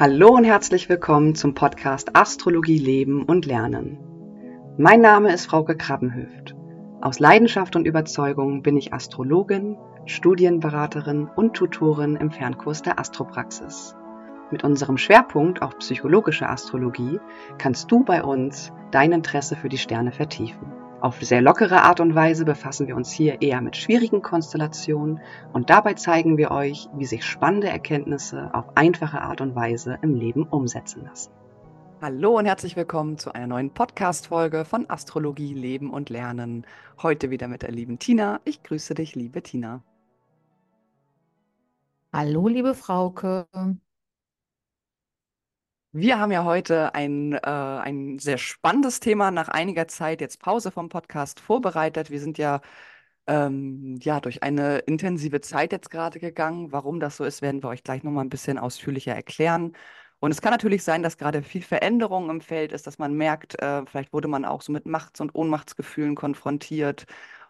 Hallo und herzlich willkommen zum Podcast Astrologie Leben und Lernen. Mein Name ist Frauke Krabbenhöft. Aus Leidenschaft und Überzeugung bin ich Astrologin, Studienberaterin und Tutorin im Fernkurs der Astropraxis. Mit unserem Schwerpunkt auf psychologische Astrologie kannst du bei uns dein Interesse für die Sterne vertiefen. Auf sehr lockere Art und Weise befassen wir uns hier eher mit schwierigen Konstellationen und dabei zeigen wir euch, wie sich spannende Erkenntnisse auf einfache Art und Weise im Leben umsetzen lassen. Hallo und herzlich willkommen zu einer neuen Podcast-Folge von Astrologie, Leben und Lernen. Heute wieder mit der lieben Tina. Ich grüße dich, liebe Tina. Hallo, liebe Frauke. Wir haben ja heute ein, äh, ein sehr spannendes Thema nach einiger Zeit, jetzt Pause vom Podcast, vorbereitet. Wir sind ja, ähm, ja durch eine intensive Zeit jetzt gerade gegangen. Warum das so ist, werden wir euch gleich nochmal ein bisschen ausführlicher erklären. Und es kann natürlich sein, dass gerade viel Veränderung im Feld ist, dass man merkt, äh, vielleicht wurde man auch so mit Machts- und Ohnmachtsgefühlen konfrontiert.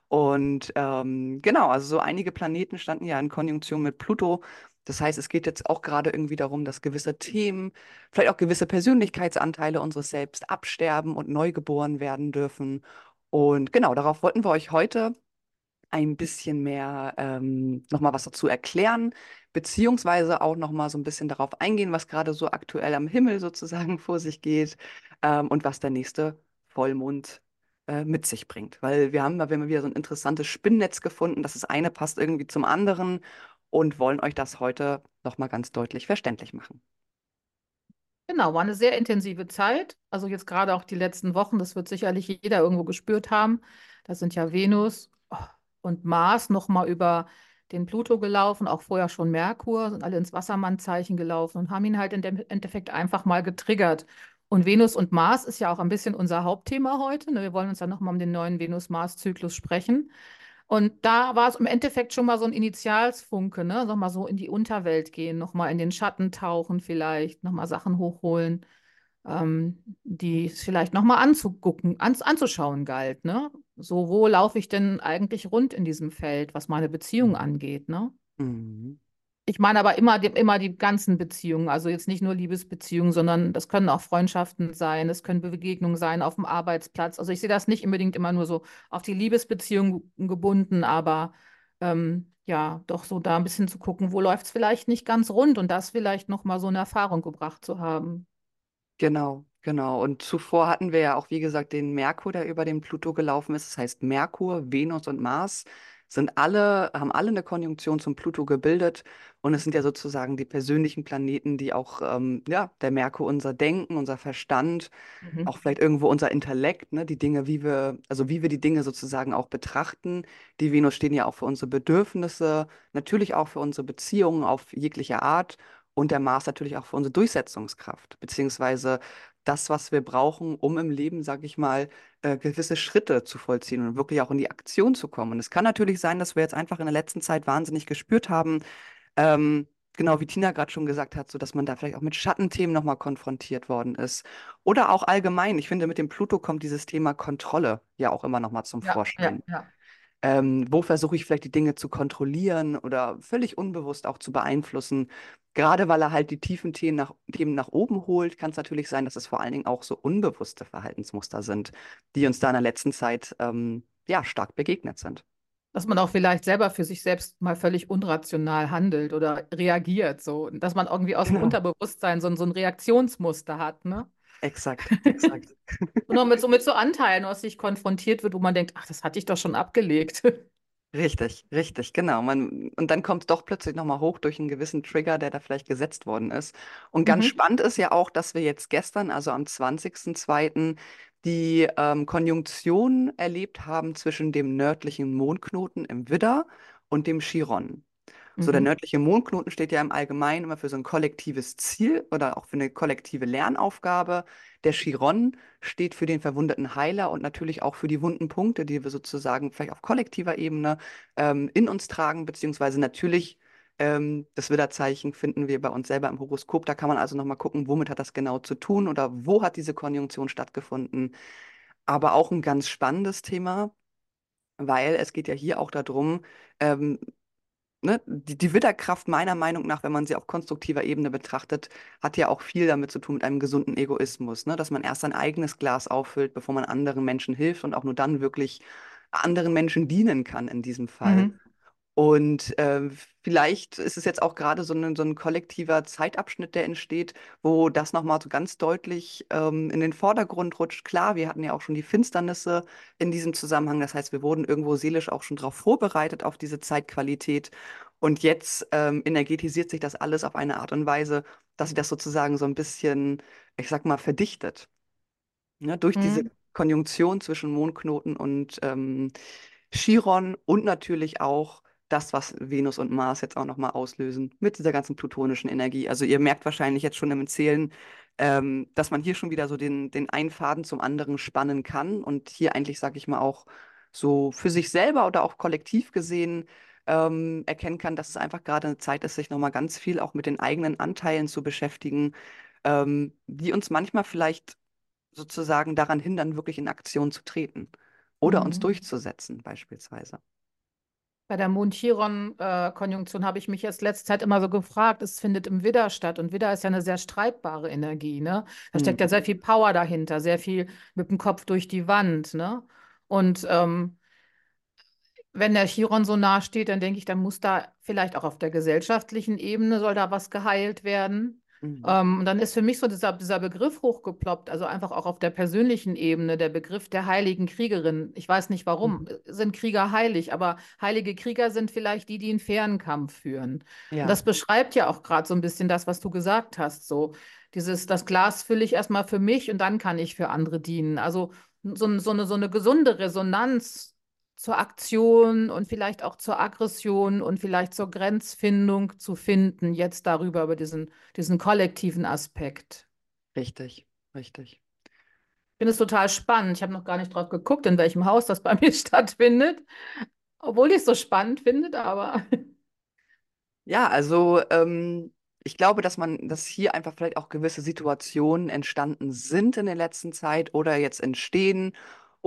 Und ähm, genau, also so einige Planeten standen ja in Konjunktion mit Pluto. Das heißt, es geht jetzt auch gerade irgendwie darum, dass gewisse Themen, vielleicht auch gewisse Persönlichkeitsanteile unseres Selbst absterben und neu geboren werden dürfen. Und genau, darauf wollten wir euch heute ein bisschen mehr ähm, nochmal was dazu erklären, beziehungsweise auch nochmal so ein bisschen darauf eingehen, was gerade so aktuell am Himmel sozusagen vor sich geht ähm, und was der nächste Vollmond äh, mit sich bringt. Weil wir haben da wieder so ein interessantes Spinnnetz gefunden, dass das eine passt irgendwie zum anderen und wollen euch das heute nochmal ganz deutlich verständlich machen. Genau, war eine sehr intensive Zeit. Also jetzt gerade auch die letzten Wochen, das wird sicherlich jeder irgendwo gespürt haben. Da sind ja Venus oh, und Mars nochmal über den Pluto gelaufen, auch vorher schon Merkur, sind alle ins Wassermannzeichen gelaufen und haben ihn halt im Endeffekt einfach mal getriggert. Und Venus und Mars ist ja auch ein bisschen unser Hauptthema heute. Ne? Wir wollen uns ja nochmal um den neuen Venus-Mars-Zyklus sprechen. Und da war es im Endeffekt schon mal so ein Initialsfunke, ne? Nochmal so in die Unterwelt gehen, nochmal in den Schatten tauchen vielleicht, nochmal Sachen hochholen, ähm, die vielleicht nochmal anzugucken, an, anzuschauen galt, ne? So, wo laufe ich denn eigentlich rund in diesem Feld, was meine Beziehung angeht, ne? Mhm. Ich meine aber immer, immer die ganzen Beziehungen, also jetzt nicht nur Liebesbeziehungen, sondern das können auch Freundschaften sein, es können Begegnungen sein auf dem Arbeitsplatz. Also ich sehe das nicht unbedingt immer nur so auf die Liebesbeziehung gebunden, aber ähm, ja, doch so da ein bisschen zu gucken, wo läuft es vielleicht nicht ganz rund und das vielleicht nochmal so eine Erfahrung gebracht zu haben. Genau, genau. Und zuvor hatten wir ja auch, wie gesagt, den Merkur, der über den Pluto gelaufen ist. Das heißt, Merkur, Venus und Mars sind alle, haben alle eine Konjunktion zum Pluto gebildet und es sind ja sozusagen die persönlichen Planeten, die auch, ähm, ja, der Merkur unser Denken, unser Verstand, mhm. auch vielleicht irgendwo unser Intellekt, ne, die Dinge, wie wir, also wie wir die Dinge sozusagen auch betrachten. Die Venus stehen ja auch für unsere Bedürfnisse, natürlich auch für unsere Beziehungen auf jegliche Art und der Mars natürlich auch für unsere Durchsetzungskraft, beziehungsweise das, was wir brauchen, um im Leben, sage ich mal, äh, gewisse Schritte zu vollziehen und wirklich auch in die Aktion zu kommen. Und es kann natürlich sein, dass wir jetzt einfach in der letzten Zeit wahnsinnig gespürt haben, ähm, genau wie Tina gerade schon gesagt hat, so dass man da vielleicht auch mit Schattenthemen nochmal konfrontiert worden ist. Oder auch allgemein, ich finde, mit dem Pluto kommt dieses Thema Kontrolle ja auch immer nochmal zum ja, Vorschein. Ja, ja. Ähm, wo versuche ich vielleicht die Dinge zu kontrollieren oder völlig unbewusst auch zu beeinflussen? Gerade weil er halt die tiefen Themen nach, Themen nach oben holt, kann es natürlich sein, dass es vor allen Dingen auch so unbewusste Verhaltensmuster sind, die uns da in der letzten Zeit ähm, ja, stark begegnet sind. Dass man auch vielleicht selber für sich selbst mal völlig unrational handelt oder reagiert, so dass man irgendwie aus genau. dem Unterbewusstsein so, so ein Reaktionsmuster hat, ne? Exakt, exakt. Und noch mit so, mit so Anteilen, aus sich konfrontiert wird, wo man denkt, ach, das hatte ich doch schon abgelegt. Richtig, richtig, genau. Man, und dann kommt es doch plötzlich nochmal hoch durch einen gewissen Trigger, der da vielleicht gesetzt worden ist. Und ganz mhm. spannend ist ja auch, dass wir jetzt gestern, also am 20.02., die ähm, Konjunktion erlebt haben zwischen dem nördlichen Mondknoten im Widder und dem Chiron. So, der mhm. nördliche Mondknoten steht ja im Allgemeinen immer für so ein kollektives Ziel oder auch für eine kollektive Lernaufgabe. Der Chiron steht für den verwundeten Heiler und natürlich auch für die wunden Punkte, die wir sozusagen vielleicht auf kollektiver Ebene ähm, in uns tragen, beziehungsweise natürlich ähm, das Widderzeichen finden wir bei uns selber im Horoskop. Da kann man also nochmal gucken, womit hat das genau zu tun oder wo hat diese Konjunktion stattgefunden. Aber auch ein ganz spannendes Thema, weil es geht ja hier auch darum, ähm, ne, die, die Widderkraft meiner Meinung nach, wenn man sie auf konstruktiver Ebene betrachtet, hat ja auch viel damit zu tun mit einem gesunden Egoismus, ne? Dass man erst sein eigenes Glas auffüllt, bevor man anderen Menschen hilft und auch nur dann wirklich anderen Menschen dienen kann in diesem Fall. Mhm. Und äh, vielleicht ist es jetzt auch gerade so ein, so ein kollektiver Zeitabschnitt, der entsteht, wo das nochmal so ganz deutlich ähm, in den Vordergrund rutscht. Klar, wir hatten ja auch schon die Finsternisse in diesem Zusammenhang. Das heißt, wir wurden irgendwo seelisch auch schon darauf vorbereitet, auf diese Zeitqualität. Und jetzt ähm, energetisiert sich das alles auf eine Art und Weise, dass sich das sozusagen so ein bisschen, ich sag mal, verdichtet. Ja, durch diese Mhm. Konjunktion zwischen Mondknoten und ähm, Chiron und natürlich auch das, was Venus und Mars jetzt auch nochmal auslösen mit dieser ganzen plutonischen Energie. Also ihr merkt wahrscheinlich jetzt schon im Erzählen, ähm, dass man hier schon wieder so den, den einen Faden zum anderen spannen kann und hier eigentlich, sage ich mal, auch so für sich selber oder auch kollektiv gesehen ähm, erkennen kann, dass es einfach gerade eine Zeit ist, sich nochmal ganz viel auch mit den eigenen Anteilen zu beschäftigen, ähm, die uns manchmal vielleicht sozusagen daran hindern, wirklich in Aktion zu treten oder uns Mhm. durchzusetzen, beispielsweise. Bei der Mond-Chiron-Konjunktion habe ich mich erst letzte Zeit immer so gefragt, es findet im Widder statt. Und Widder ist ja eine sehr streitbare Energie, ne? Da steckt ja Mhm. sehr viel Power dahinter, sehr viel mit dem Kopf durch die Wand, ne? Und ähm, wenn der Chiron so nahe steht, dann denke ich, dann muss da vielleicht auch auf der gesellschaftlichen Ebene soll da was geheilt werden. Mhm. Ähm, und dann ist für mich so dieser, dieser Begriff hochgeploppt, also einfach auch auf der persönlichen Ebene, der Begriff der heiligen Kriegerin. Ich weiß nicht warum, Mhm. sind Krieger heilig, aber heilige Krieger sind vielleicht die, die einen fairen Kampf führen. Ja, das beschreibt ja auch gerade so ein bisschen das, was du gesagt hast. So dieses, das Glas fülle ich erstmal für mich und dann kann ich für andere dienen. Also so, so eine, so eine gesunde Resonanz zur Aktion und vielleicht auch zur Aggression und vielleicht zur Grenzfindung zu finden, jetzt darüber, über diesen, diesen kollektiven Aspekt. richtig, richtig. Ich finde es total spannend. Ich habe noch gar nicht drauf geguckt, in welchem Haus das bei mir stattfindet, obwohl ich es so spannend finde, aber Ja, also ähm, ich glaube, dass man, dass hier einfach vielleicht auch gewisse Situationen entstanden sind in der letzten Zeit oder jetzt entstehen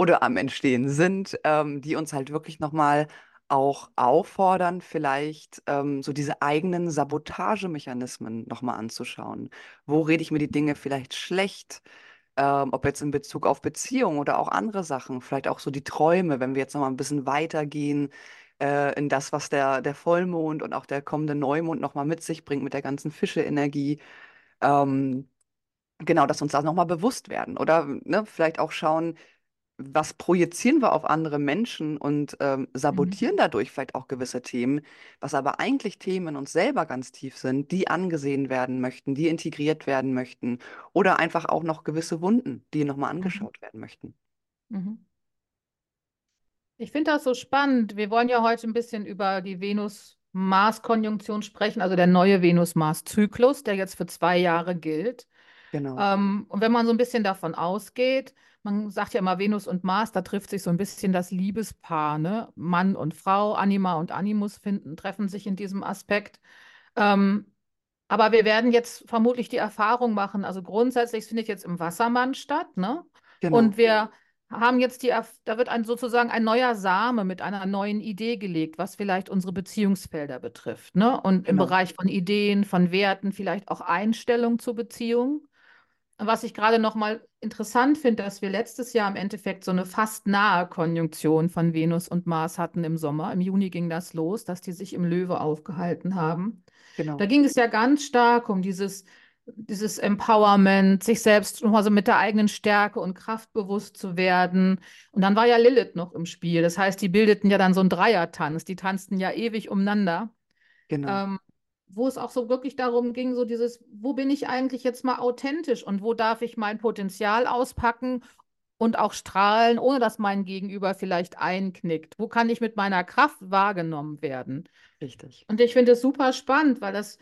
oder am Entstehen sind, ähm, die uns halt wirklich nochmal auch auffordern, vielleicht ähm, so diese eigenen Sabotagemechanismen nochmal anzuschauen. Wo rede ich mir die Dinge vielleicht schlecht? Ähm, ob jetzt in Bezug auf Beziehungen oder auch andere Sachen, vielleicht auch so die Träume, wenn wir jetzt nochmal ein bisschen weitergehen äh, in das, was der, der Vollmond und auch der kommende Neumond nochmal mit sich bringt, mit der ganzen Fische-Energie. Ähm, genau, dass uns das nochmal bewusst werden. Oder ne, vielleicht auch schauen, was projizieren wir auf andere Menschen und ähm, Mhm. sabotieren dadurch vielleicht auch gewisse Themen, was aber eigentlich Themen in uns selber ganz tief sind, die angesehen werden möchten, die integriert werden möchten oder einfach auch noch gewisse Wunden, die nochmal Mhm. angeschaut werden möchten. Mhm. Ich finde das so spannend. Wir wollen ja heute ein bisschen über die Venus-Mars-Konjunktion sprechen, also der neue Venus-Mars-Zyklus, der jetzt für zwei Jahre gilt. Genau, Ähm, und wenn man so ein bisschen davon ausgeht, man sagt ja immer Venus und Mars, da trifft sich so ein bisschen das Liebespaar, ne? Mann und Frau, Anima und Animus finden, treffen sich in diesem Aspekt. Ähm, aber wir werden jetzt vermutlich die Erfahrung machen, also grundsätzlich es findet jetzt im Wassermann statt, ne? Und genau, wir haben jetzt die, da wird ein, sozusagen ein neuer Same mit einer neuen Idee gelegt, was vielleicht unsere Beziehungsfelder betrifft, ne? Und im genau, Bereich von Ideen, von Werten, vielleicht auch Einstellung zu Beziehungen. Was ich gerade noch mal interessant finde, dass wir letztes Jahr im Endeffekt so eine fast nahe Konjunktion von Venus und Mars hatten im Sommer. Im Juni ging das los, dass die sich im Löwe aufgehalten haben. Da genau, ging es ja ganz stark um dieses, dieses Empowerment, sich selbst nochmal so mit der eigenen Stärke und Kraft bewusst zu werden. Und dann war ja Lilith noch im Spiel. Das heißt, die bildeten ja dann so einen Dreiertanz. Die tanzten ja ewig umeinander genau, ähm, wo es auch so wirklich darum ging, so dieses, wo bin ich eigentlich jetzt mal authentisch und wo darf ich mein Potenzial auspacken und auch strahlen, ohne dass mein Gegenüber vielleicht einknickt? Wo kann ich mit meiner Kraft wahrgenommen werden? richtig, Und ich finde es super spannend, weil das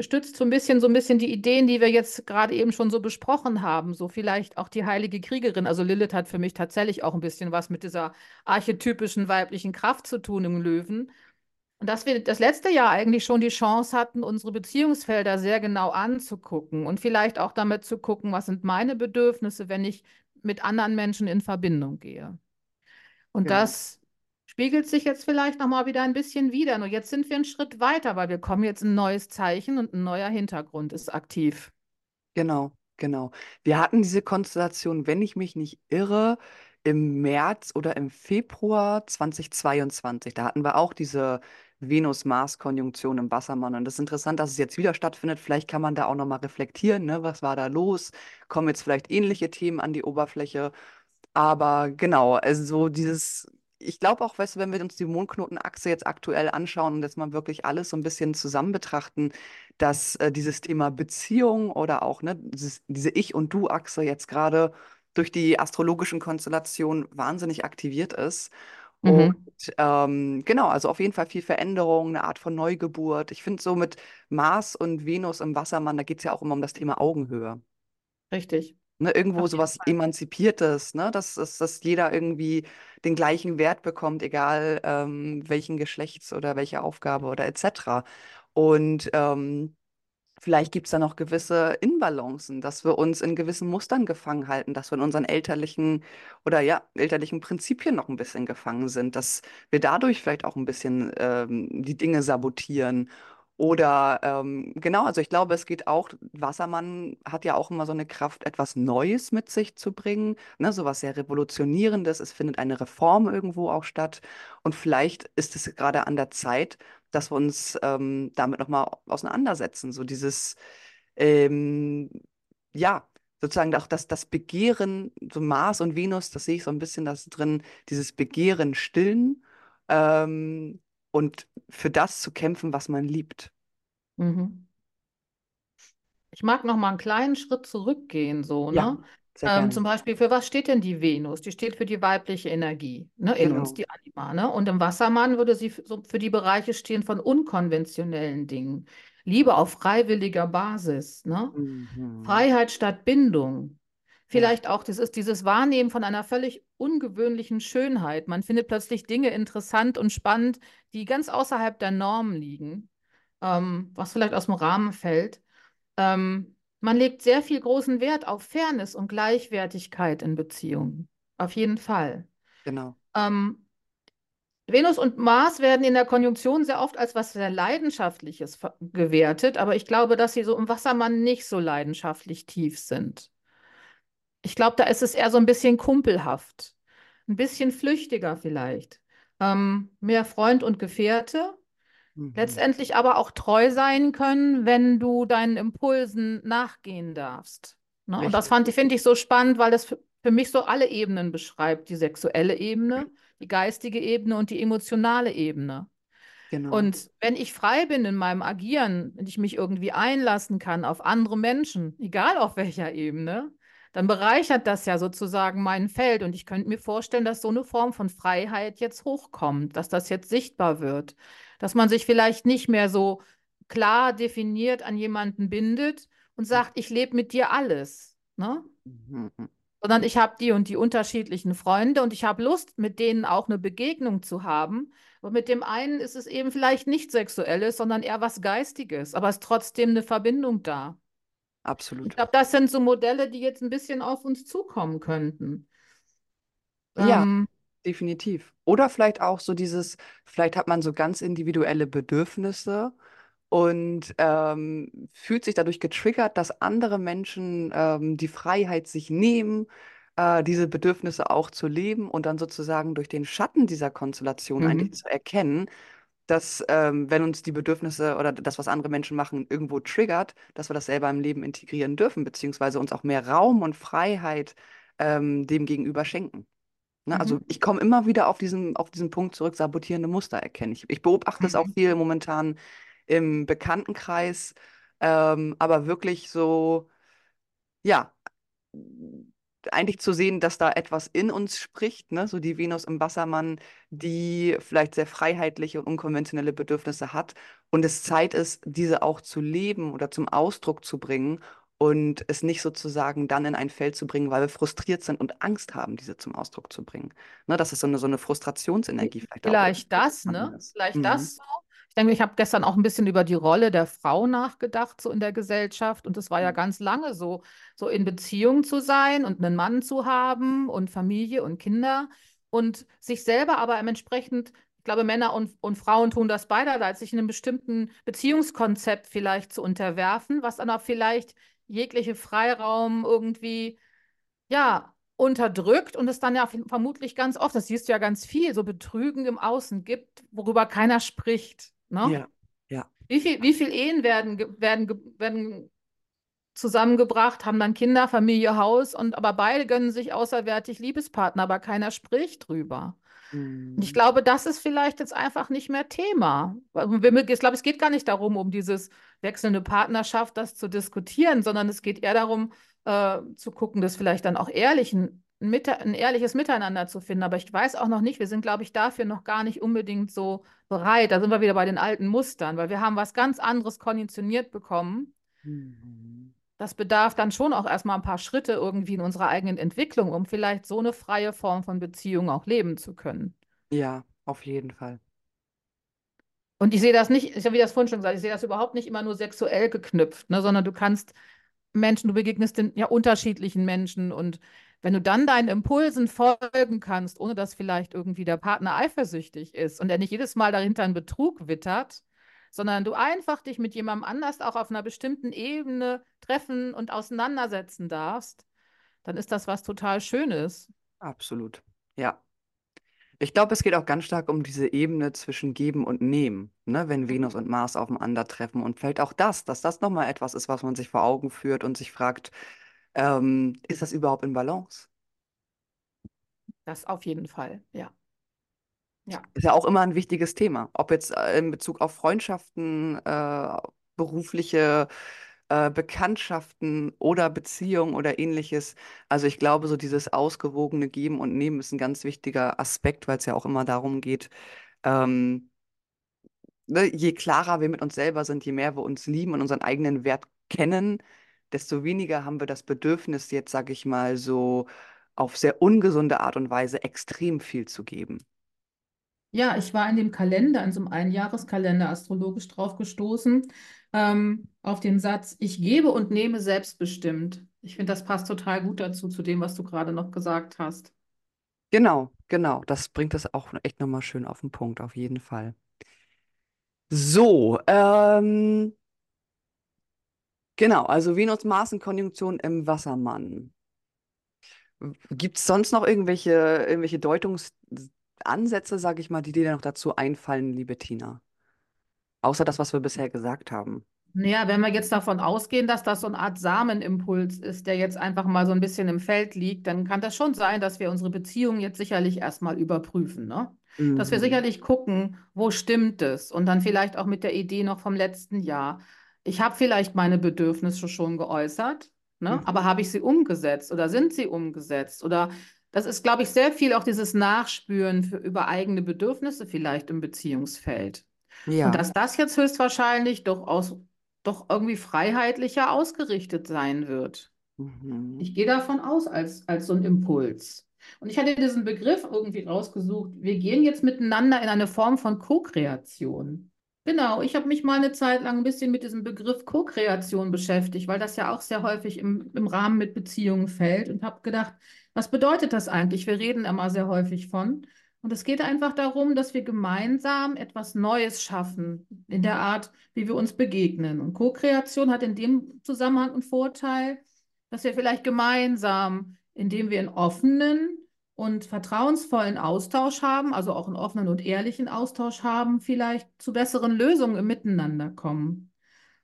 stützt so ein bisschen, so ein bisschen die Ideen, die wir jetzt gerade eben schon so besprochen haben. So vielleicht auch die heilige Kriegerin. Also Lilith hat für mich tatsächlich auch ein bisschen was mit dieser archetypischen weiblichen Kraft zu tun im Löwen. Und dass wir das letzte Jahr eigentlich schon die Chance hatten, unsere Beziehungsfelder sehr genau anzugucken und vielleicht auch damit zu gucken, was sind meine Bedürfnisse, wenn ich mit anderen Menschen in Verbindung gehe. Und genau. das spiegelt sich jetzt vielleicht nochmal wieder ein bisschen wieder. Nur jetzt sind wir einen Schritt weiter, weil wir kommen jetzt ein neues Zeichen und ein neuer Hintergrund ist aktiv. Genau, genau. Wir hatten diese Konstellation, wenn ich mich nicht irre, im März oder im Februar 2022. Da hatten wir auch diese Venus-Mars-Konjunktion im Wassermann. Und das ist interessant, dass es jetzt wieder stattfindet. Vielleicht kann man da auch nochmal reflektieren, ne? Was war da los? Kommen jetzt vielleicht ähnliche Themen an die Oberfläche? Aber genau, also so dieses, ich glaube auch, weißt du, wenn wir uns die Mondknotenachse jetzt aktuell anschauen und jetzt mal wirklich alles so ein bisschen zusammen betrachten, dass äh, dieses Thema Beziehung oder auch ne, dieses, diese Ich- und Du-Achse jetzt gerade durch die astrologischen Konstellationen wahnsinnig aktiviert ist. Und Mhm. ähm, genau, also auf jeden Fall viel Veränderung, eine Art von Neugeburt. Ich finde so mit Mars und Venus im Wassermann, da geht es ja auch immer um das Thema Augenhöhe. Richtig. Ne, irgendwo Auf sowas. Emanzipiertes, ne? Dass, dass, dass jeder irgendwie den gleichen Wert bekommt, egal ähm, welchen Geschlechts oder welche Aufgabe oder etc. Und ähm, Vielleicht gibt es da noch gewisse Inbalancen, dass wir uns in gewissen Mustern gefangen halten, dass wir in unseren elterlichen oder ja, elterlichen Prinzipien noch ein bisschen gefangen sind, dass wir dadurch vielleicht auch ein bisschen ähm, die Dinge sabotieren. Oder ähm, genau, also ich glaube, es geht auch, Wassermann hat ja auch immer so eine Kraft, etwas Neues mit sich zu bringen, ne, so was sehr Revolutionierendes. Es findet eine Reform irgendwo auch statt. Und vielleicht ist es gerade an der Zeit, dass wir uns ähm, damit nochmal auseinandersetzen. So dieses, ähm, ja, sozusagen auch das, das Begehren, so Mars und Venus, das sehe ich so ein bisschen das drin, dieses Begehren stillen ähm, und für das zu kämpfen, was man liebt. Mhm. Ich mag noch mal einen kleinen Schritt zurückgehen, so, Ja, ne? Ähm, zum Beispiel, für was steht denn die Venus? Die steht für die weibliche Energie, ne, in uns, Genau. die Anima, ne? Und im Wassermann würde sie so für die Bereiche stehen von unkonventionellen Dingen. Liebe auf freiwilliger Basis, ne? Mhm. Freiheit statt Bindung. Ja, Vielleicht auch, das ist dieses Wahrnehmen von einer völlig ungewöhnlichen Schönheit. Man findet plötzlich Dinge interessant und spannend, die ganz außerhalb der Norm liegen, ähm, was vielleicht aus dem Rahmen fällt. Ähm, man legt sehr viel großen Wert auf Fairness und Gleichwertigkeit in Beziehungen. Auf jeden Fall. genau. Ähm, Venus und Mars werden in der Konjunktion sehr oft als was sehr Leidenschaftliches gewertet, aber ich glaube, dass sie so im Wassermann nicht so leidenschaftlich tief sind. Ich glaube, da ist es eher so ein bisschen kumpelhaft, ein bisschen flüchtiger vielleicht. Ähm, mehr Freund und Gefährte. Mhm. Letztendlich aber auch treu sein können, wenn du deinen Impulsen nachgehen darfst. Ne? Und das fand, finde ich so spannend, weil das für, für mich so alle Ebenen beschreibt. Die sexuelle Ebene, die geistige Ebene und die emotionale Ebene. genau. Und wenn ich frei bin in meinem Agieren, wenn ich mich irgendwie einlassen kann auf andere Menschen, egal auf welcher Ebene, dann bereichert das ja sozusagen mein Feld. Und ich könnte mir vorstellen, dass so eine Form von Freiheit jetzt hochkommt, dass das jetzt sichtbar wird, dass man sich vielleicht nicht mehr so klar definiert an jemanden bindet und sagt, ich lebe mit dir alles. Ne? Mhm. sondern ich habe die und die unterschiedlichen Freunde und ich habe Lust, mit denen auch eine Begegnung zu haben. Und mit dem einen ist es eben vielleicht nicht sexuelles, sondern eher was Geistiges, aber es ist trotzdem eine Verbindung da. Ich Absolut. glaube, das sind so Modelle, die jetzt ein bisschen auf uns zukommen könnten. Ja, Ähm, definitiv. Oder vielleicht auch so dieses, vielleicht hat man so ganz individuelle Bedürfnisse und ähm, fühlt sich dadurch getriggert, dass andere Menschen ähm, die Freiheit sich nehmen, äh, diese Bedürfnisse auch zu leben und dann sozusagen durch den Schatten dieser Konstellation eigentlich mhm. zu erkennen, dass ähm, wenn uns die Bedürfnisse oder das, was andere Menschen machen, irgendwo triggert, dass wir das selber im Leben integrieren dürfen, beziehungsweise uns auch mehr Raum und Freiheit ähm, dem gegenüber schenken. Ne, also Mhm. ich komme immer wieder auf diesen, auf diesen Punkt zurück, sabotierende Muster erkenne ich. Ich beobachte es auch Mhm. viel momentan im Bekanntenkreis, ähm, aber wirklich so, ja, eigentlich zu sehen, dass da etwas in uns spricht, ne? So die Venus im Wassermann, die vielleicht sehr freiheitliche und unkonventionelle Bedürfnisse hat und es Zeit ist, diese auch zu leben oder zum Ausdruck zu bringen und es nicht sozusagen dann in ein Feld zu bringen, weil wir frustriert sind und Angst haben, diese zum Ausdruck zu bringen. Ne? Dass es so eine, so eine Frustrationsenergie vielleicht auch Vielleicht irgendwo das, ne? ist. Vielleicht Mhm. das so. Ich denke, ich habe gestern auch ein bisschen über die Rolle der Frau nachgedacht, so in der Gesellschaft. Und es war ja ganz lange so, so in Beziehung zu sein und einen Mann zu haben und Familie und Kinder. und sich selber aber entsprechend, ich glaube, Männer und, und Frauen tun das beiderseits, sich in einem bestimmten Beziehungskonzept vielleicht zu unterwerfen, was dann auch vielleicht jegliche Freiraum irgendwie, ja, unterdrückt und es dann ja vermutlich ganz oft, das siehst du ja ganz viel, so Betrügen im Außen gibt, worüber keiner spricht. Ne? Ja, ja. Wie viel, wie viel Ehen werden, werden, werden zusammengebracht, haben dann Kinder, Familie, Haus und aber beide gönnen sich außerwärtig Liebespartner, aber keiner spricht drüber. Und ich Mhm. glaube, das ist vielleicht jetzt einfach nicht mehr Thema. Ich glaube, es geht gar nicht darum, um dieses wechselnde Partnerschaft, das zu diskutieren, sondern es geht eher darum, äh, zu gucken, das vielleicht dann auch ehrlich, ein, ein ehrliches Miteinander zu finden. Aber ich weiß auch noch nicht, wir sind, glaube ich, dafür noch gar nicht unbedingt so bereit. Da sind wir wieder bei den alten Mustern, weil wir haben was ganz anderes konditioniert bekommen. Mhm. Das bedarf dann schon auch erstmal ein paar Schritte irgendwie in unserer eigenen Entwicklung, um vielleicht so eine freie Form von Beziehung auch leben zu können. Ja, auf jeden Fall. Und ich sehe das nicht, ich habe wie das vorhin schon gesagt, ich sehe das überhaupt nicht immer nur sexuell geknüpft, ne, sondern du kannst Menschen, du begegnest den ja unterschiedlichen Menschen und wenn du dann deinen Impulsen folgen kannst, ohne dass vielleicht irgendwie der Partner eifersüchtig ist und er nicht jedes Mal dahinter einen Betrug wittert, sondern du einfach dich mit jemandem anders auch auf einer bestimmten Ebene treffen und auseinandersetzen darfst, dann ist das was total Schönes. Absolut. Ja. Ich glaube, es geht auch ganz stark um diese Ebene zwischen Geben und Nehmen, ne? Wenn Venus und Mars aufeinandertreffen. Und vielleicht auch das, dass das nochmal etwas ist, was man sich vor Augen führt und sich fragt, ähm, ist das überhaupt in Balance? Das auf jeden Fall, ja. Ja. Ist ja auch immer ein wichtiges Thema. Ob jetzt äh, in Bezug auf Freundschaften, äh, berufliche äh, Bekanntschaften oder Beziehungen oder ähnliches. Also ich glaube, so dieses ausgewogene Geben und Nehmen ist ein ganz wichtiger Aspekt, weil es ja auch immer darum geht, ähm, ne, je klarer wir mit uns selber sind, je mehr wir uns lieben und unseren eigenen Wert kennen, desto weniger haben wir das Bedürfnis, jetzt, sage ich mal, so auf sehr ungesunde Art und Weise extrem viel zu geben. Ja, ich war in dem Kalender, in so einem Einjahreskalender astrologisch drauf gestoßen, ähm, auf den Satz, ich gebe und nehme selbstbestimmt. Ich finde, das passt total gut dazu, zu dem, was du gerade noch gesagt hast. Genau, genau. Das bringt das auch echt nochmal schön auf den Punkt, auf jeden Fall. So, ähm, genau, also Venus-Mars-Konjunktion im Wassermann. Gibt es sonst noch irgendwelche, irgendwelche Deutungsansätze, sage ich mal, die dir noch dazu einfallen, liebe Tina? Außer das, was wir bisher gesagt haben. Naja, wenn wir jetzt davon ausgehen, dass das so eine Art Samenimpuls ist, der jetzt einfach mal so ein bisschen im Feld liegt, dann kann das schon sein, dass wir unsere Beziehung jetzt sicherlich erstmal überprüfen, ne? Dass wir Mhm. sicherlich gucken, wo stimmt es? Und dann vielleicht auch mit der Idee noch vom letzten Jahr. Ich habe vielleicht meine Bedürfnisse schon geäußert, ne? Aber Mhm. habe ich sie umgesetzt oder sind sie umgesetzt? Oder das ist, glaube ich, sehr viel auch dieses Nachspüren für, über eigene Bedürfnisse vielleicht im Beziehungsfeld. Und Ja. dass das jetzt höchstwahrscheinlich doch aus doch irgendwie freiheitlicher ausgerichtet sein wird. Mhm. Ich gehe davon aus, als, als so ein Impuls. Und ich hatte diesen Begriff irgendwie rausgesucht. Wir gehen jetzt miteinander in eine Form von Co-Kreation. Genau, ich habe mich mal eine Zeit lang ein bisschen mit diesem Begriff Co-Kreation beschäftigt, weil das ja auch sehr häufig im, im Rahmen mit Beziehungen fällt und habe gedacht, was bedeutet das eigentlich? Wir reden immer sehr häufig von. Und es geht einfach darum, dass wir gemeinsam etwas Neues schaffen, in der Art, wie wir uns begegnen. Und Co-Kreation hat in dem Zusammenhang einen Vorteil, dass wir vielleicht gemeinsam, indem wir einen offenen und vertrauensvollen Austausch haben, also auch einen offenen und ehrlichen Austausch haben, vielleicht zu besseren Lösungen im Miteinander kommen.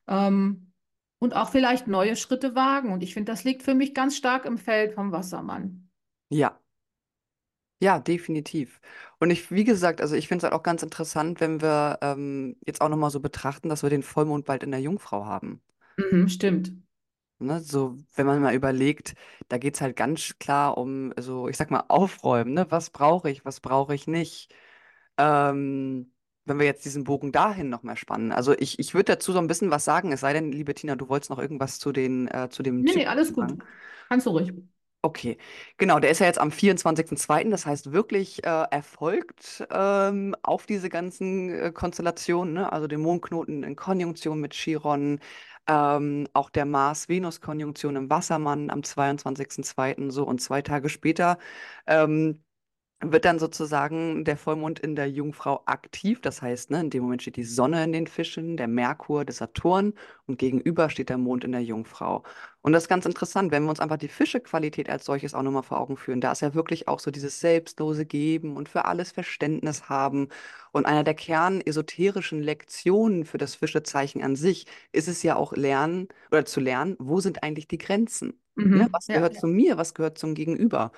Ähm, und auch vielleicht neue Schritte wagen. Und ich finde, das liegt für mich ganz stark im Feld vom Wassermann. Ja. Ja, definitiv. Und ich, wie gesagt, also ich finde es halt auch ganz interessant, wenn wir ähm, jetzt auch nochmal so betrachten, dass wir den Vollmond bald in der Jungfrau haben. Mhm, stimmt. Ne? So, wenn man mal überlegt, da geht es halt ganz klar um, so, ich sag mal, Aufräumen, ne? Was brauche ich, was brauche ich nicht? Ähm, wenn wir jetzt diesen Bogen dahin noch mehr spannen. Also ich, ich würde dazu so ein bisschen was sagen, es sei denn, liebe Tina, du wolltest noch irgendwas zu den, äh, zu dem Nee, nee, Zyklus alles gut. sagen. Kannst du ruhig. Okay, genau, der ist ja jetzt am 24.02., das heißt wirklich äh, erfolgt ähm, auf diese ganzen äh, Konstellationen, ne? Also den Mondknoten in Konjunktion mit Chiron, ähm, auch der Mars-Venus-Konjunktion im Wassermann am 22.02. so und zwei Tage später ähm, wird dann sozusagen der Vollmond in der Jungfrau aktiv. Das heißt, ne, in dem Moment steht die Sonne in den Fischen, der Merkur, der Saturn und gegenüber steht der Mond in der Jungfrau. Und das ist ganz interessant, wenn wir uns einfach die Fische-Qualität als solches auch nochmal vor Augen führen. Da ist ja wirklich auch so dieses selbstlose Geben und für alles Verständnis haben. Und einer der kernesoterischen Lektionen für das Fischezeichen an sich ist es ja auch lernen oder zu lernen, wo sind eigentlich die Grenzen? Ne? Mhm. Was Ja. gehört zu mir, was gehört zum Gegenüber?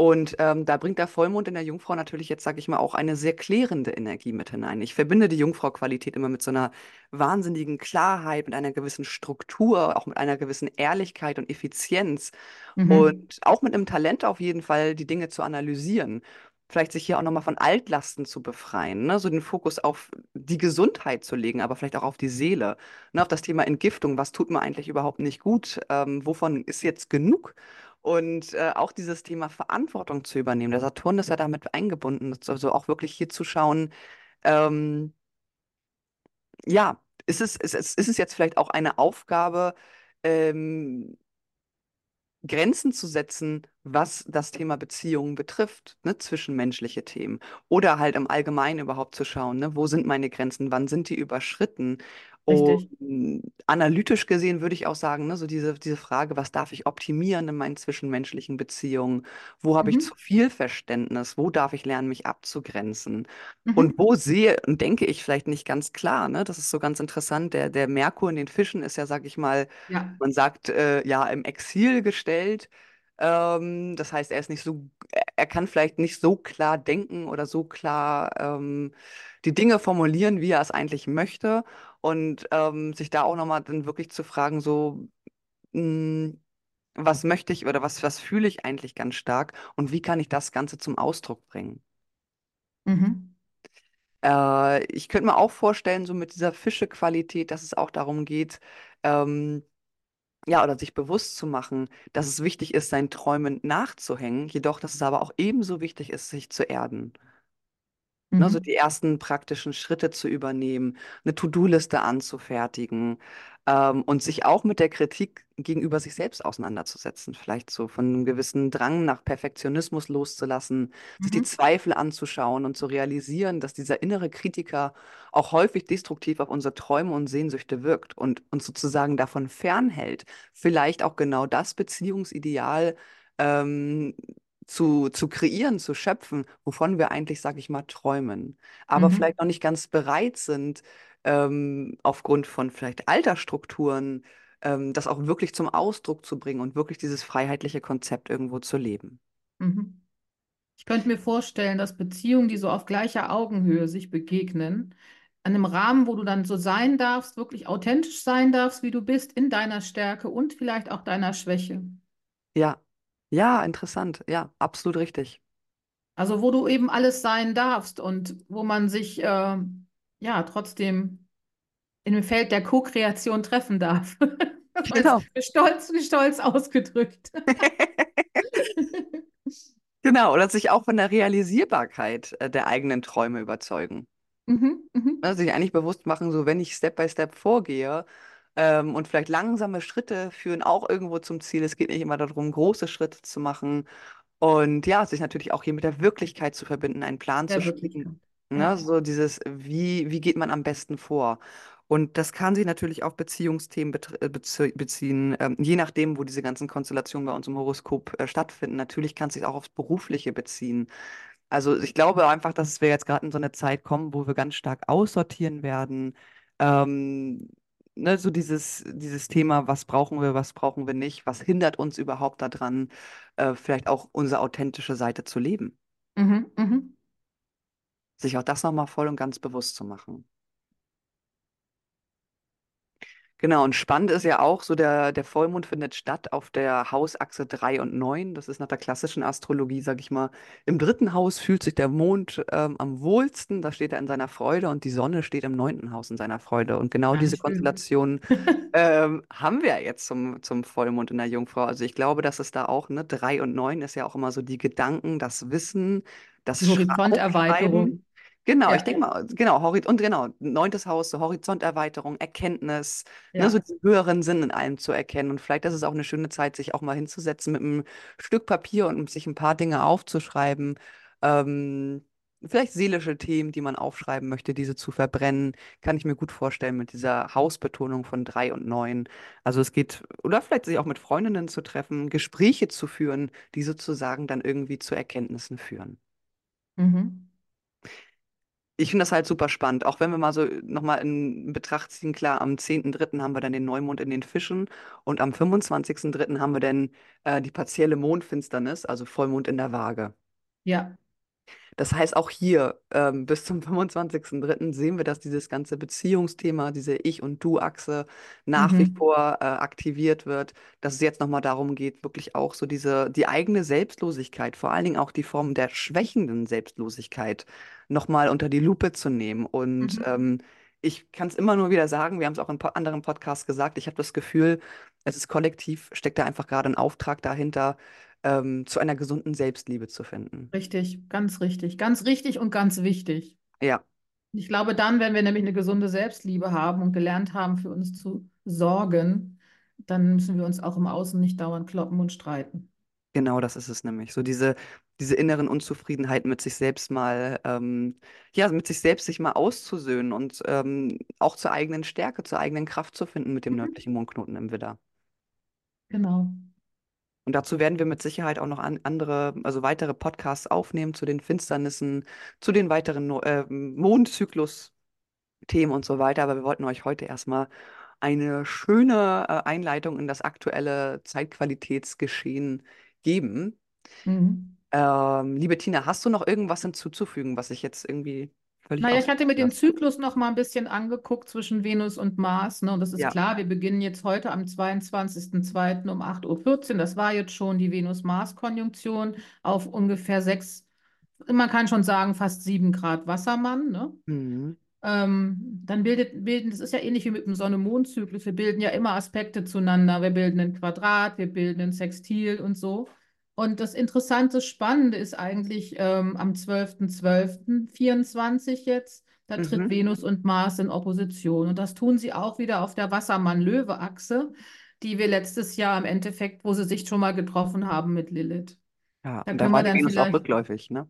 Und ähm, da bringt der Vollmond in der Jungfrau natürlich jetzt, sage ich mal, auch eine sehr klärende Energie mit hinein. Ich verbinde die Jungfrau-Qualität immer mit so einer wahnsinnigen Klarheit, mit einer gewissen Struktur, auch mit einer gewissen Ehrlichkeit und Effizienz Mhm. und auch mit einem Talent auf jeden Fall, die Dinge zu analysieren. Vielleicht sich hier auch nochmal von Altlasten zu befreien, ne? So den Fokus auf die Gesundheit zu legen, aber vielleicht auch auf die Seele, ne? Auf das Thema Entgiftung. Was tut mir eigentlich überhaupt nicht gut? Ähm, wovon ist jetzt genug? Und äh, auch dieses Thema Verantwortung zu übernehmen. Der Saturn ist ja damit eingebunden, also auch wirklich hier zu schauen, ähm, ja, ist es, ist ist es jetzt vielleicht auch eine Aufgabe, ähm, Grenzen zu setzen, was das Thema Beziehungen betrifft, ne, zwischenmenschliche Themen. Oder halt im Allgemeinen überhaupt zu schauen, ne, wo sind meine Grenzen, wann sind die überschritten? Und Richtig. analytisch gesehen würde ich auch sagen, ne, so diese, diese Frage, was darf ich optimieren in meinen zwischenmenschlichen Beziehungen? Wo habe ich Mhm. zu viel Verständnis? Wo darf ich lernen, mich abzugrenzen? Und Mhm. wo sehe und denke ich vielleicht nicht ganz klar, ne? Das ist so ganz interessant. Der, der Merkur in den Fischen ist ja, sag ich mal, Ja. man sagt, äh, ja, im Exil gestellt. Ähm, das heißt, er ist nicht so, er er kann vielleicht nicht so klar denken oder so klar ähm, die Dinge formulieren, wie er es eigentlich möchte. Und ähm, sich da auch nochmal dann wirklich zu fragen, so, mh, was möchte ich oder was, was fühle ich eigentlich ganz stark und wie kann ich das Ganze zum Ausdruck bringen? Mhm. Äh, ich könnte mir auch vorstellen, so mit dieser Fische-Qualität, dass es auch darum geht, ähm, ja, oder sich bewusst zu machen, dass es wichtig ist, seinen Träumen nachzuhängen, jedoch, dass es aber auch ebenso wichtig ist, sich zu erden. Ne, so die Mhm. ersten praktischen Schritte zu übernehmen, eine To-Do-Liste anzufertigen ähm, und sich auch mit der Kritik gegenüber sich selbst auseinanderzusetzen. Vielleicht so von einem gewissen Drang nach Perfektionismus loszulassen, sich die Mhm. Zweifel anzuschauen und zu realisieren, dass dieser innere Kritiker auch häufig destruktiv auf unsere Träume und Sehnsüchte wirkt und uns sozusagen davon fernhält, vielleicht auch genau das Beziehungsideal ähm, zu, zu kreieren, zu schöpfen, wovon wir eigentlich, sag ich mal, träumen, aber Mhm. vielleicht noch nicht ganz bereit sind, ähm, aufgrund von vielleicht Altersstrukturen, ähm, das auch wirklich zum Ausdruck zu bringen und wirklich dieses freiheitliche Konzept irgendwo zu leben. Mhm. Ich könnte mir vorstellen, dass Beziehungen, die so auf gleicher Augenhöhe sich begegnen, an einem Rahmen, wo du dann so sein darfst, wirklich authentisch sein darfst, wie du bist, in deiner Stärke und vielleicht auch deiner Schwäche. Ja, ja, interessant. Ja, absolut richtig. Also wo du eben alles sein darfst und wo man sich äh, ja trotzdem in dem Feld der Co-Kreation treffen darf. Genau. Stolz, stolz ausgedrückt. Genau, oder sich auch von der Realisierbarkeit äh, der eigenen Träume überzeugen. Mhm, mhm. Ne, sich eigentlich bewusst machen, so wenn ich Step by Step vorgehe ähm, und vielleicht langsame Schritte führen auch irgendwo zum Ziel. Es geht nicht immer darum, große Schritte zu machen. Und ja, sich natürlich auch hier mit der Wirklichkeit zu verbinden, einen Plan zu Der schmieden. Wirklichkeit. Ne? So dieses, wie, wie geht man am besten vor? Und das kann sich natürlich auf Beziehungsthemen äh, bezie- beziehen, ähm, je nachdem, wo diese ganzen Konstellationen bei uns im Horoskop äh, stattfinden. Natürlich kann es sich auch aufs Berufliche beziehen. Also ich glaube einfach, dass wir jetzt gerade in so eine Zeit kommen, wo wir ganz stark aussortieren werden. Ähm, ne, so dieses, dieses Thema, was brauchen wir, was brauchen wir nicht, was hindert uns überhaupt daran, äh, vielleicht auch unsere authentische Seite zu leben. Mhm, mhm. Sich auch das nochmal voll und ganz bewusst zu machen. Genau, und spannend ist ja auch, so der, der Vollmond findet statt auf der Hausachse 3 und 9. Das ist nach der klassischen Astrologie, sag ich mal. Im dritten Haus fühlt sich der Mond ähm, am wohlsten, da steht er in seiner Freude und die Sonne steht im neunten Haus in seiner Freude. Und genau diese Ganz schön. Konstellation ähm, haben wir jetzt zum, zum Vollmond in der Jungfrau. Also ich glaube, dass es da auch, ne, 3 und 9 ist ja auch immer so die Gedanken, das Wissen, das. Horizonterweiterung. Genau, ich Ja, denke ja, mal, genau, Hori und genau, neuntes Haus, so Horizonterweiterung, Erkenntnis, ne, so ja. diesen höheren Sinn in allem zu erkennen. Und vielleicht ist es auch eine schöne Zeit, sich auch mal hinzusetzen mit einem Stück Papier und sich ein paar Dinge aufzuschreiben, Ähm, vielleicht seelische Themen, die man aufschreiben möchte, diese zu verbrennen, kann ich mir gut vorstellen mit dieser Hausbetonung von drei und neun. Also es geht, oder vielleicht sich auch mit Freundinnen zu treffen, Gespräche zu führen, die sozusagen dann irgendwie zu Erkenntnissen führen. Mhm. Ich finde das halt super spannend, auch wenn wir mal so nochmal in Betracht ziehen, klar, am 10.3. haben wir dann den Neumond in den Fischen und am 25.3. haben wir dann äh, die partielle Mondfinsternis, also Vollmond in der Waage. Ja. Das heißt, auch hier ähm, bis zum 25.03. sehen wir, dass dieses ganze Beziehungsthema, diese Ich- und Du-Achse nach wie Mhm. vor äh, aktiviert wird, dass es jetzt nochmal darum geht, wirklich auch so diese, die eigene Selbstlosigkeit, vor allen Dingen auch die Form der schwächenden Selbstlosigkeit nochmal unter die Lupe zu nehmen. Und Mhm. ähm, ich kann es immer nur wieder sagen, wir haben es auch in po anderen Podcasts gesagt, ich habe das Gefühl, es ist kollektiv, steckt da einfach gerade ein Auftrag dahinter, ähm, zu einer gesunden Selbstliebe zu finden. Richtig, ganz richtig, ganz richtig und ganz wichtig. Ja, Ich glaube, dann, wenn wir nämlich eine gesunde Selbstliebe haben und gelernt haben, für uns zu sorgen, dann müssen wir uns auch im Außen nicht dauernd kloppen und streiten. genau das ist es nämlich. So diese, diese inneren Unzufriedenheiten mit sich selbst mal, ähm, ja, mit sich selbst sich mal auszusöhnen und ähm, auch zur eigenen Stärke, zur eigenen Kraft zu finden mit dem Mhm. nördlichen Mondknoten im Widder. Genau. Und dazu werden wir mit Sicherheit auch noch an andere, also weitere Podcasts aufnehmen zu den Finsternissen, zu den weiteren No- äh, Mondzyklus-Themen und so weiter. Aber wir wollten euch heute erstmal eine schöne äh, Einleitung in das aktuelle Zeitqualitätsgeschehen geben. Mhm. Ähm, liebe Tina, hast du noch irgendwas hinzuzufügen, was ich jetzt irgendwie völlig Naja, ich hatte mir den? Zyklus noch mal ein bisschen angeguckt zwischen Venus und Mars. Ne? Und das ist Ja. klar, wir beginnen jetzt heute am 22.02. um 8.14 Uhr. Das war jetzt schon die Venus-Mars-Konjunktion auf ungefähr sechs, man kann schon sagen, fast sieben Grad Wassermann. Ne? Mhm. Ähm, dann bildet, bilden, das ist ja ähnlich wie mit dem Sonne-Mond-Zyklus. Wir bilden ja immer Aspekte zueinander. Wir bilden ein Quadrat, wir bilden ein Sextil und so. Und das Interessante, Spannende ist eigentlich ähm, am 12.12.24 jetzt, da tritt Mhm. Venus und Mars in Opposition. Und das tun sie auch wieder auf der Wassermann-Löwe-Achse, die wir letztes Jahr im Endeffekt, wo sie sich schon mal getroffen haben mit Lilith. Ja, Da und da war dann Venus auch rückläufig, ne?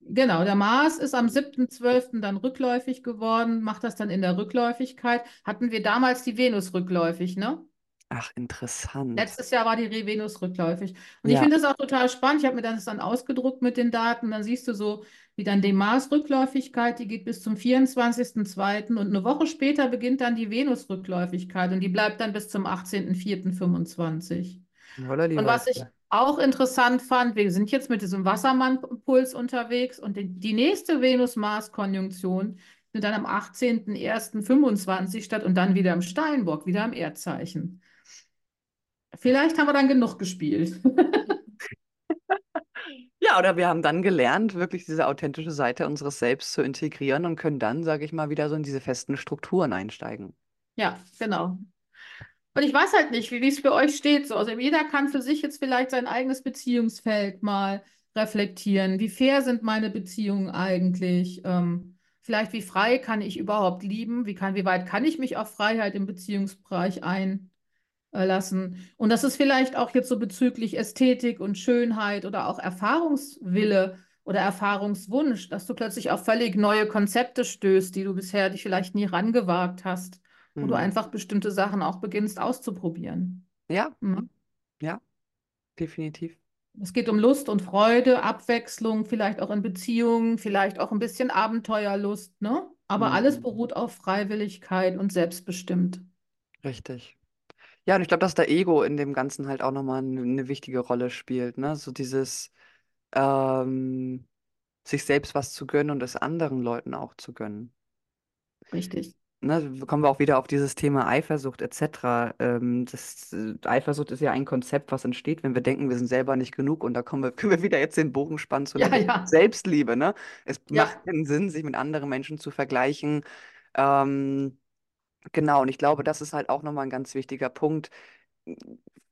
Genau, der Mars ist am 7.12. dann rückläufig geworden, macht das dann in der Rückläufigkeit. Hatten wir damals die Venus rückläufig, ne? Ach, interessant. Letztes Jahr war die Re- Venus rückläufig. Und ich Ja. finde das auch total spannend. Ich habe mir das dann ausgedruckt mit den Daten. Dann siehst du so, wie dann die Mars-Rückläufigkeit, die geht bis zum 24.02. Und eine Woche später beginnt dann die Venus-Rückläufigkeit und die bleibt dann bis zum 18.04.25. Holla die Und was ich auch interessant fand, wir sind jetzt mit diesem Wassermann-Puls unterwegs und die, nächste Venus-Mars-Konjunktion findet dann am 18.01.25 statt und dann wieder im Steinbock, wieder im Erdzeichen. Vielleicht haben wir dann genug gespielt. Ja, oder wir haben dann gelernt, wirklich diese authentische Seite unseres Selbst zu integrieren und können dann, sage ich mal, wieder so in diese festen Strukturen einsteigen. Ja, genau. Und ich weiß halt nicht, wie es für euch steht. So. Also jeder kann für sich jetzt vielleicht sein eigenes Beziehungsfeld mal reflektieren. Wie fair sind meine Beziehungen eigentlich? Ähm, vielleicht wie frei kann ich überhaupt lieben? Wie kann, wie weit kann ich mich auf Freiheit im Beziehungsbereich einlassen? Und das ist vielleicht auch jetzt so bezüglich Ästhetik und Schönheit oder auch Erfahrungswille oder Erfahrungswunsch, dass du plötzlich auf völlig neue Konzepte stößt, die du bisher dich vielleicht nie rangewagt hast wo du Mhm. einfach bestimmte Sachen auch beginnst auszuprobieren. Ja, Mhm. ja, definitiv. Es geht um Lust und Freude, Abwechslung, vielleicht auch in Beziehungen, vielleicht auch ein bisschen Abenteuerlust, ne? Aber alles Mhm. beruht auf Freiwilligkeit und selbstbestimmt. Richtig. Ja, und ich glaube, dass der Ego in dem Ganzen halt auch nochmal eine, wichtige Rolle spielt, ne? So dieses ähm, sich selbst was zu gönnen und es anderen Leuten auch zu gönnen. Richtig. Ne, kommen wir auch wieder auf dieses Thema Eifersucht etc. Ähm, das, äh, Eifersucht ist ja ein Konzept, was entsteht, wenn wir denken, wir sind selber nicht genug. Und da kommen wir, können wir wieder jetzt den Bogen spannen zu Ja, einer ja. Selbstliebe. Ne? Es Ja. macht keinen Sinn, sich mit anderen Menschen zu vergleichen. Ähm, genau, und ich glaube, das ist halt auch nochmal ein ganz wichtiger Punkt.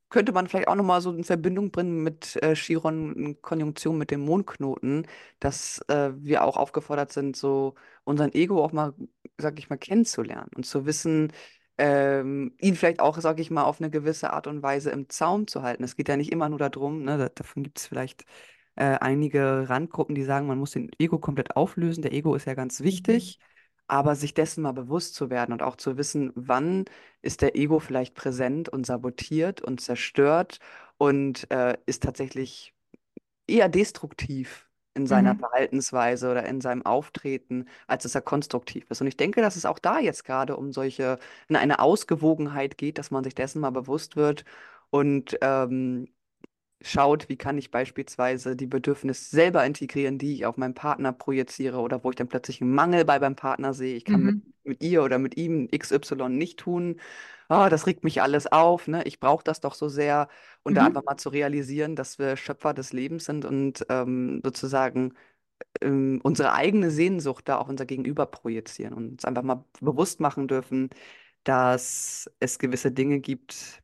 Könnte man vielleicht auch nochmal so in Verbindung bringen mit äh, Chiron in Konjunktion mit dem Mondknoten, dass äh, wir auch aufgefordert sind, so unseren Ego auch mal, sag ich mal, kennenzulernen und zu wissen, ähm, ihn vielleicht auch, sag ich mal, auf eine gewisse Art und Weise im Zaum zu halten. Es geht ja nicht immer nur darum, ne, da, davon gibt es vielleicht äh, einige Randgruppen, die sagen, man muss den Ego komplett auflösen. Der Ego ist ja ganz wichtig, aber sich dessen mal bewusst zu werden und auch zu wissen, wann ist der Ego vielleicht präsent und sabotiert und zerstört und äh, ist tatsächlich eher destruktiv in seiner Mhm. Verhaltensweise oder in seinem Auftreten, als dass er konstruktiv ist. Und ich denke, dass es auch da jetzt gerade um solche, in eine Ausgewogenheit geht, dass man sich dessen mal bewusst wird und ähm, schaut, wie kann ich beispielsweise die Bedürfnisse selber integrieren, die ich auf meinen Partner projiziere oder wo ich dann plötzlich einen Mangel bei beim Partner sehe. Ich kann mit, Mhm. mit ihr oder mit ihm XY nicht tun. Ah, das regt mich alles auf, ne? Ich brauche das doch so sehr. Und da einfach Mhm. mal zu realisieren, dass wir Schöpfer des Lebens sind und ähm, sozusagen ähm, unsere eigene Sehnsucht da auf unser Gegenüber projizieren und uns einfach mal bewusst machen dürfen, dass es gewisse Dinge gibt,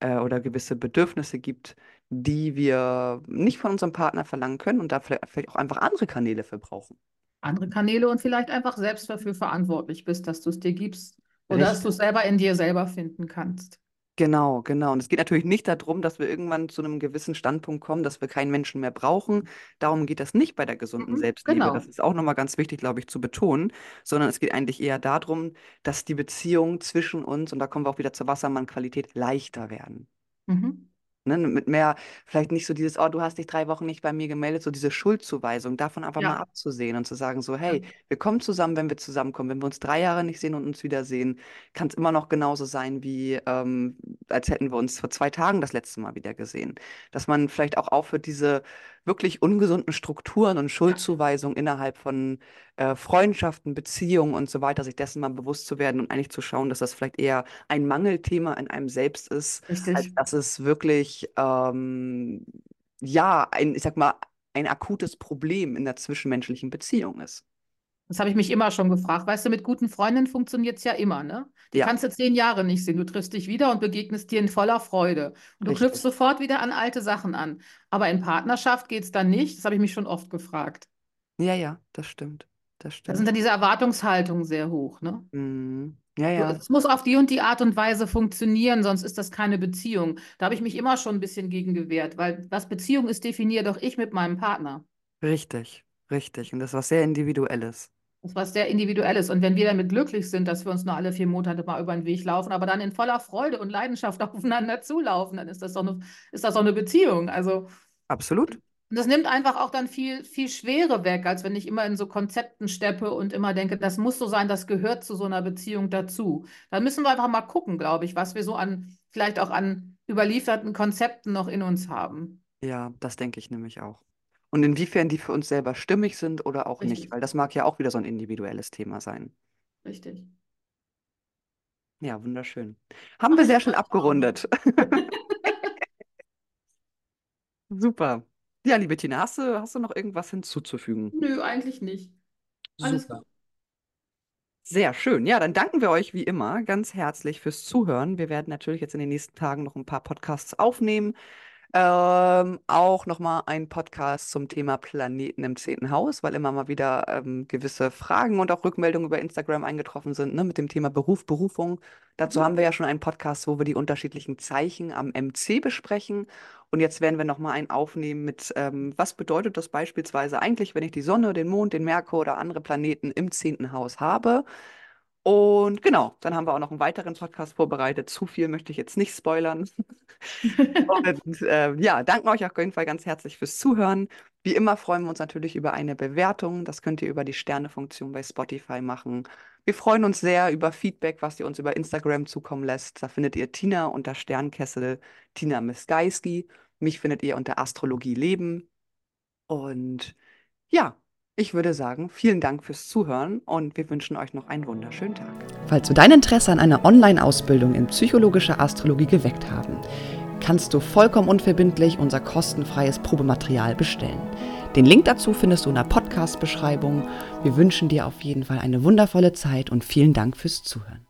äh, oder gewisse Bedürfnisse gibt, die wir nicht von unserem Partner verlangen können und da vielleicht auch einfach andere Kanäle für brauchen. Andere Kanäle und vielleicht einfach selbst dafür verantwortlich bist, dass du es dir gibst oder dass du Richtig. es selber in dir selber finden kannst. Genau, genau. Und es geht natürlich nicht darum, dass wir irgendwann zu einem gewissen Standpunkt kommen, dass wir keinen Menschen mehr brauchen. Darum geht das nicht bei der gesunden Mhm. Selbstliebe. Das Genau. ist auch nochmal ganz wichtig, glaube ich, zu betonen, sondern es geht eigentlich eher darum, dass die Beziehungen zwischen uns, und da kommen wir auch wieder zur Wassermann-Qualität, leichter werden. Mhm. Ne, mit mehr, vielleicht nicht so dieses, oh, du hast dich drei Wochen nicht bei mir gemeldet, so diese Schuldzuweisung, davon einfach mal Ja. abzusehen und zu sagen, so, Ja. hey, wir kommen zusammen, wenn wir zusammenkommen. Wenn wir uns drei Jahre nicht sehen und uns wiedersehen, kann es immer noch genauso sein, wie ähm, als hätten wir uns vor zwei Tagen das letzte Mal wieder gesehen. Dass man vielleicht auch aufhört, diese wirklich ungesunden Strukturen und Ja. Schuldzuweisungen innerhalb von äh, Freundschaften, Beziehungen und so weiter, sich dessen mal bewusst zu werden und eigentlich zu schauen, dass das vielleicht eher ein Mangelthema in einem selbst ist als Richtig. dass es wirklich, ähm, ja, ein, ich sag mal, ein akutes Problem in der zwischenmenschlichen Beziehung ist. Das habe ich mich immer schon gefragt. Weißt du, mit guten Freundinnen funktioniert es ja immer, ne? Die Ja, kannst du zehn Jahre nicht sehen. Du triffst dich wieder und begegnest dir in voller Freude. Und du knüpfst richtig. sofort wieder an alte Sachen an. Aber in Partnerschaft geht es dann nicht. Das habe ich mich schon oft gefragt. Ja, ja, das stimmt. Das Da sind stimmt. dann diese Erwartungshaltungen sehr hoch, ne? Mhm. Ja, ja, es muss auf die und die Art und Weise funktionieren, sonst ist das keine Beziehung. Da habe ich mich immer schon ein bisschen gegen gewehrt, weil was Beziehung ist, definiere doch ich mit meinem Partner. richtig, richtig. Und das ist was sehr Individuelles. Das ist was sehr Individuelles. Und wenn wir damit glücklich sind, dass wir uns nur alle vier Monate mal über den Weg laufen, aber dann in voller Freude und Leidenschaft aufeinander zulaufen, dann ist das doch eine, ist das doch eine Beziehung. Also, Absolut. Und das nimmt einfach auch dann viel, viel Schwere weg, als wenn ich immer in so Konzepten steppe und immer denke, das muss so sein, das gehört zu so einer Beziehung dazu. Da müssen wir einfach mal gucken, glaube ich, was wir so an, vielleicht auch an überlieferten Konzepten noch in uns haben. Ja, das denke ich nämlich auch. Und inwiefern die für uns selber stimmig sind oder auch nicht, Richtig, weil das mag ja auch wieder so ein individuelles Thema sein. richtig. Ja, wunderschön. Haben wir sehr schön abgerundet. Super. Ja, liebe Tina, hast du, hast du noch irgendwas hinzuzufügen? Nö, eigentlich nicht. Alles Super. gut. Sehr schön. Ja, dann danken wir euch wie immer ganz herzlich fürs Zuhören. Wir werden natürlich jetzt in den nächsten Tagen noch ein paar Podcasts aufnehmen. Ähm, auch nochmal ein Podcast zum Thema Planeten im zehnten Haus, weil immer mal wieder ähm, gewisse Fragen und auch Rückmeldungen über Instagram eingetroffen sind, ne, mit dem Thema Beruf, Berufung. Dazu Mhm. haben wir ja schon einen Podcast, wo wir die unterschiedlichen Zeichen am MC besprechen. Und jetzt werden wir nochmal einen aufnehmen mit, ähm, was bedeutet das beispielsweise eigentlich, wenn ich die Sonne, den Mond, den Merkur oder andere Planeten im zehnten Haus habe. Und genau, dann haben wir auch noch einen weiteren Podcast vorbereitet. Zu viel möchte ich jetzt nicht spoilern. Und äh, ja, danken euch auf jeden Fall ganz herzlich fürs Zuhören. Wie immer freuen wir uns natürlich über eine Bewertung. Das könnt ihr über die Sternefunktion bei Spotify machen. Wir freuen uns sehr über Feedback, was ihr uns über Instagram zukommen lässt. Da findet ihr Tina unter Sternkessel, Tina Miskaiski. Mich findet ihr unter Astrologie Leben. Und ja, ich würde sagen, vielen Dank fürs Zuhören und wir wünschen euch noch einen wunderschönen Tag. Falls wir dein Interesse an einer Online-Ausbildung in psychologischer Astrologie geweckt haben, kannst du vollkommen unverbindlich unser kostenfreies Probematerial bestellen. Den Link dazu findest du in der Podcast-Beschreibung. Wir wünschen dir auf jeden Fall eine wundervolle Zeit und vielen Dank fürs Zuhören.